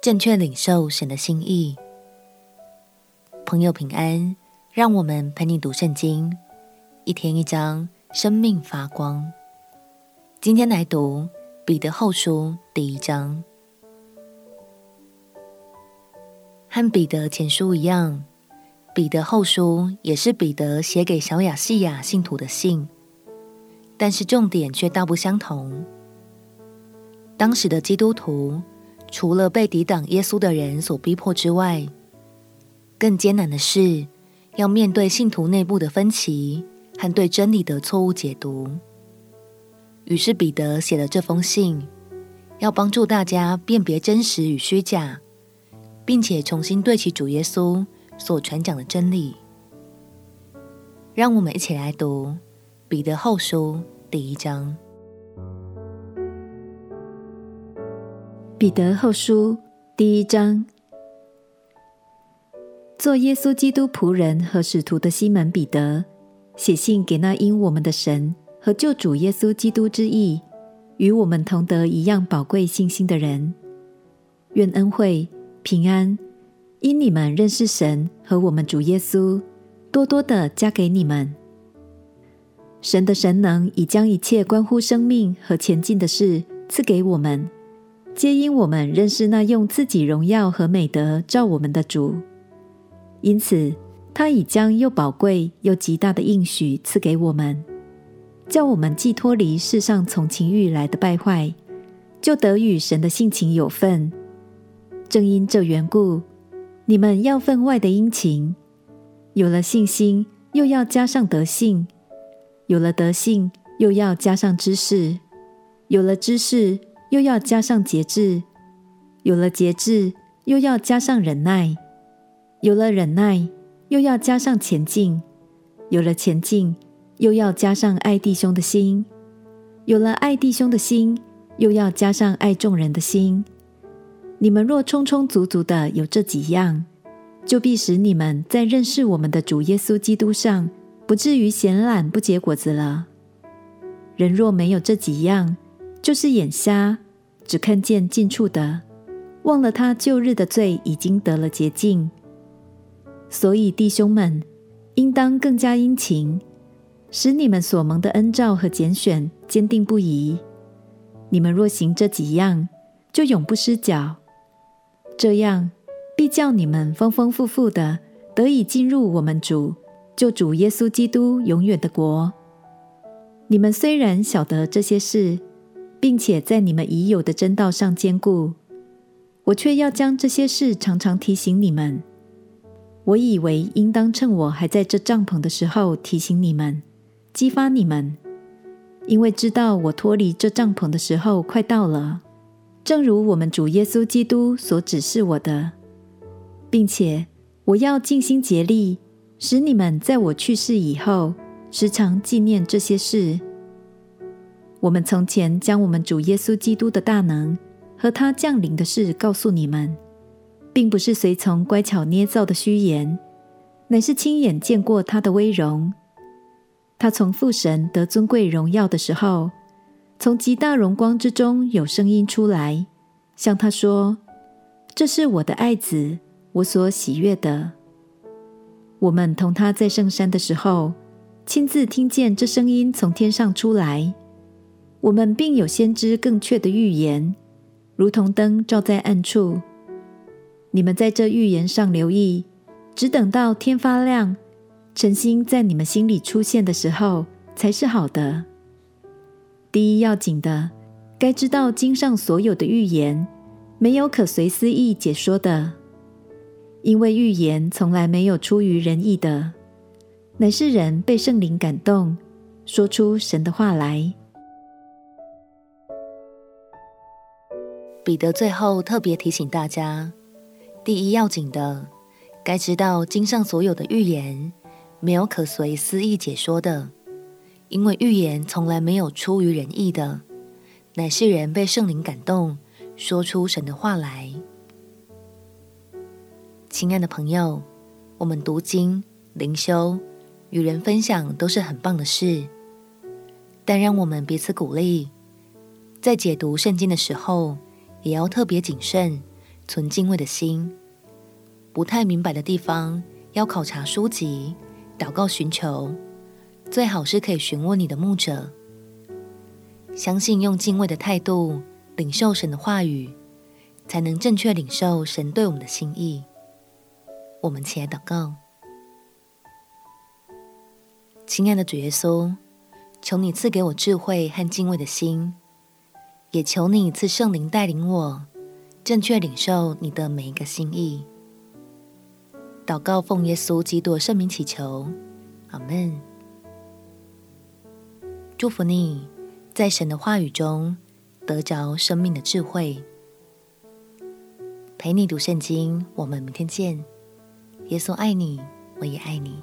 正确领受神的心意。朋友平安，让我们陪你读圣经，一天一章，生命发光。今天来读彼得后书第一章。和彼得前书一样，彼得后书也是彼得写给小雅细亚信徒的信，但是重点却大不相同。当时的基督徒，除了被抵挡耶稣的人所逼迫之外，更艰难的是要面对信徒内部的分歧和对真理的错误解读。于是彼得写了这封信，要帮助大家辨别真实与虚假，并且重新对齐主耶稣所传讲的真理。让我们一起来读彼得后书第一章。彼得后书第一章，做耶稣基督仆人和使徒的西门彼得，写信给那因我们的神和救主耶稣基督之义，与我们同得一样宝贵信心的人，愿恩惠平安，因你们认识神和我们主耶稣，多多的加给你们。神的神能已将一切关乎生命和前进的事赐给我们。皆因我们认识那用自己荣耀和美德召我们的主，因此他已将又宝贵又极大的应许赐给我们，叫我们既脱离世上从情欲来的败坏，就得与神的性情有分。正因这缘故，你们要分外的殷勤，有了信心，又要加上德性；有了德性，又要加上知识；有了知识。又要加上节制，有了节制，又要加上忍耐；有了忍耐，又要加上前进；有了前进，又要加上爱弟兄的心；有了爱弟兄的心，又要加上爱众人的心。你们若充充足足的有这几样，就必使你们在认识我们的主耶稣基督上，不至于闲懒不结果子了。人若没有这几样，就是眼瞎，只看见近处的，忘了他旧日的罪已经得了洁净。所以弟兄们，应当更加殷勤，使你们所蒙的恩召和拣选坚定不移。你们若行这几样，就永不失脚。这样必叫你们丰丰富富的得以进入我们主救主耶稣基督永远的国。你们虽然晓得这些事，并且在你们已有的真道上坚固，我却要将这些事常常提醒你们。我以为应当趁我还在这帐篷的时候提醒你们，激发你们，因为知道我脱离这帐篷的时候快到了。正如我们主耶稣基督所指示我的，并且我要尽心竭力，使你们在我去世以后，时常纪念这些事。我们从前将我们主耶稣基督的大能和他降临的事告诉你们，并不是随从乖巧捏造的虚言，乃是亲眼见过他的威荣。他从父神得尊贵荣耀的时候，从极大荣光之中有声音出来，向他说：“这是我的爱子，我所喜悦的。”我们同他在圣山的时候，亲自听见这声音从天上出来。我们并有先知更确的预言，如同灯照在暗处。你们在这预言上留意，只等到天发亮，晨星在你们心里出现的时候，才是好的。第一要紧的，该知道经上所有的预言，没有可随私意解说的，因为预言从来没有出于人意的，乃是人被圣灵感动，说出神的话来。彼得最后特别提醒大家，第一要紧的，该知道经上所有的预言，没有可随私意解说的，因为预言从来没有出于人意的，乃是人被圣灵感动，说出神的话来。亲爱的朋友，我们读经、灵修、与人分享都是很棒的事，但让我们彼此鼓励，在解读圣经的时候，也要特别谨慎，存敬畏的心。不太明白的地方，要考察书籍，祷告寻求，最好是可以询问你的牧者。相信用敬畏的态度领受神的话语，才能正确领受神对我们的心意。我们起来祷告，亲爱的主耶稣，求你赐给我智慧和敬畏的心，也求你赐圣灵带领我，正确领受你的每一个心意。祷告奉耶稣基督圣名祈求，阿门。祝福你，在神的话语中得着生命的智慧。陪你读圣经，我们明天见。耶稣爱你，我也爱你。